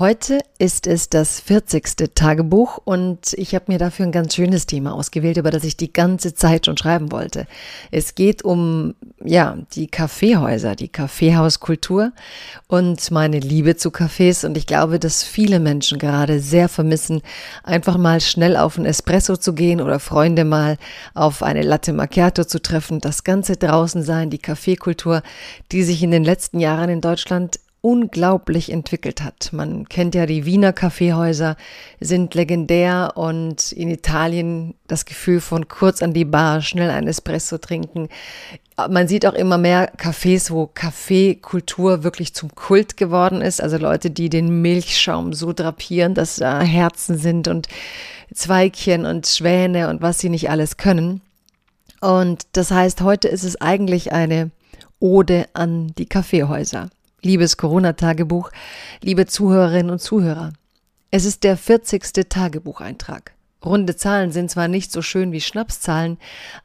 Heute ist es das 40. Tagebuch und ich habe mir dafür ein ganz schönes Thema ausgewählt, über das ich die ganze Zeit schon schreiben wollte. Es geht um, ja, die Kaffeehäuser, die Kaffeehauskultur und meine Liebe zu Cafés und ich glaube, dass viele Menschen gerade sehr vermissen, einfach mal schnell auf ein Espresso zu gehen oder Freunde mal auf eine Latte Macchiato zu treffen, das ganze draußen sein, die Kaffeekultur, die sich in den letzten Jahren in Deutschland unglaublich entwickelt hat. Man kennt ja die Wiener Kaffeehäuser, sind legendär und in Italien das Gefühl von kurz an die Bar, schnell ein Espresso trinken. Man sieht auch immer mehr Cafés, wo Kaffeekultur wirklich zum Kult geworden ist. Also Leute, die den Milchschaum so drapieren, dass da Herzen sind und Zweigchen und Schwäne und was sie nicht alles können. Und das heißt, heute ist es eigentlich eine Ode an die Kaffeehäuser. Liebes Corona-Tagebuch, liebe Zuhörerinnen und Zuhörer, es ist der 40. Tagebucheintrag. Runde Zahlen sind zwar nicht so schön wie Schnapszahlen,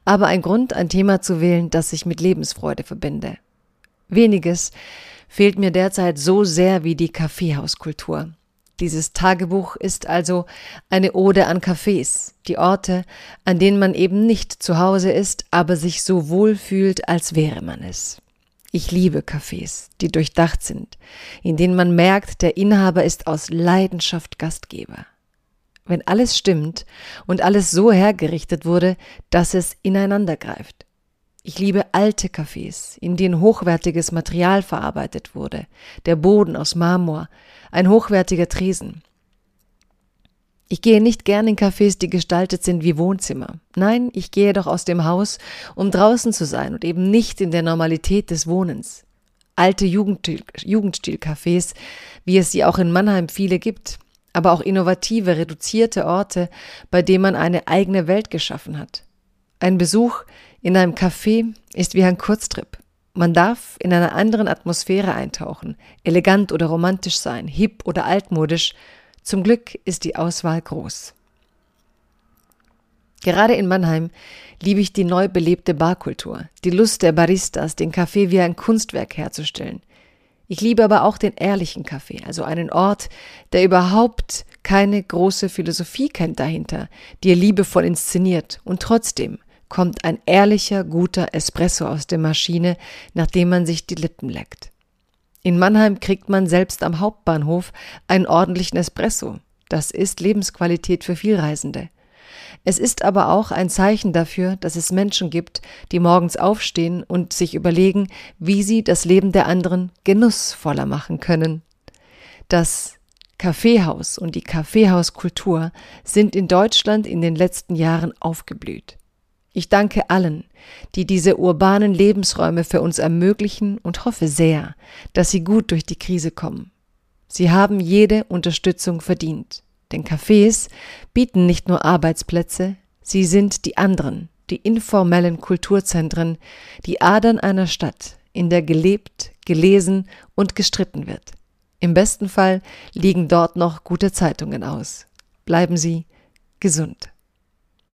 aber ein Grund, ein Thema zu wählen, das ich mit Lebensfreude verbinde. Weniges fehlt mir derzeit so sehr wie die Kaffeehauskultur. Dieses Tagebuch ist also eine Ode an Cafés, die Orte, an denen man eben nicht zu Hause ist, aber sich so wohl fühlt, als wäre man es. Ich liebe Cafés, die durchdacht sind, in denen man merkt, der Inhaber ist aus Leidenschaft Gastgeber. Wenn alles stimmt und alles so hergerichtet wurde, dass es ineinander greift. Ich liebe alte Cafés, in denen hochwertiges Material verarbeitet wurde, der Boden aus Marmor, ein hochwertiger Tresen. Ich gehe nicht gern in Cafés, die gestaltet sind wie Wohnzimmer. Nein, ich gehe doch aus dem Haus, um draußen zu sein und eben nicht in der Normalität des Wohnens. Alte Jugendstil-Cafés, wie es sie auch in Mannheim viele gibt, aber auch innovative, reduzierte Orte, bei denen man eine eigene Welt geschaffen hat. Ein Besuch in einem Café ist wie ein Kurztrip. Man darf in einer anderen Atmosphäre eintauchen, elegant oder romantisch sein, hip oder altmodisch, zum Glück ist die Auswahl groß. Gerade in Mannheim liebe ich die neu belebte Barkultur, die Lust der Baristas, den Kaffee wie ein Kunstwerk herzustellen. Ich liebe aber auch den ehrlichen Kaffee, also einen Ort, der überhaupt keine große Philosophie kennt dahinter, die er liebevoll inszeniert und trotzdem kommt ein ehrlicher, guter Espresso aus der Maschine, nachdem man sich die Lippen leckt. In Mannheim kriegt man selbst am Hauptbahnhof einen ordentlichen Espresso. Das ist Lebensqualität für Vielreisende. Es ist aber auch ein Zeichen dafür, dass es Menschen gibt, die morgens aufstehen und sich überlegen, wie sie das Leben der anderen genussvoller machen können. Das Kaffeehaus und die Kaffeehauskultur sind in Deutschland in den letzten Jahren aufgeblüht. Ich danke allen, die diese urbanen Lebensräume für uns ermöglichen und hoffe sehr, dass sie gut durch die Krise kommen. Sie haben jede Unterstützung verdient. Denn Cafés bieten nicht nur Arbeitsplätze, sie sind die anderen, die informellen Kulturzentren, die Adern einer Stadt, in der gelebt, gelesen und gestritten wird. Im besten Fall liegen dort noch gute Zeitungen aus. Bleiben Sie gesund.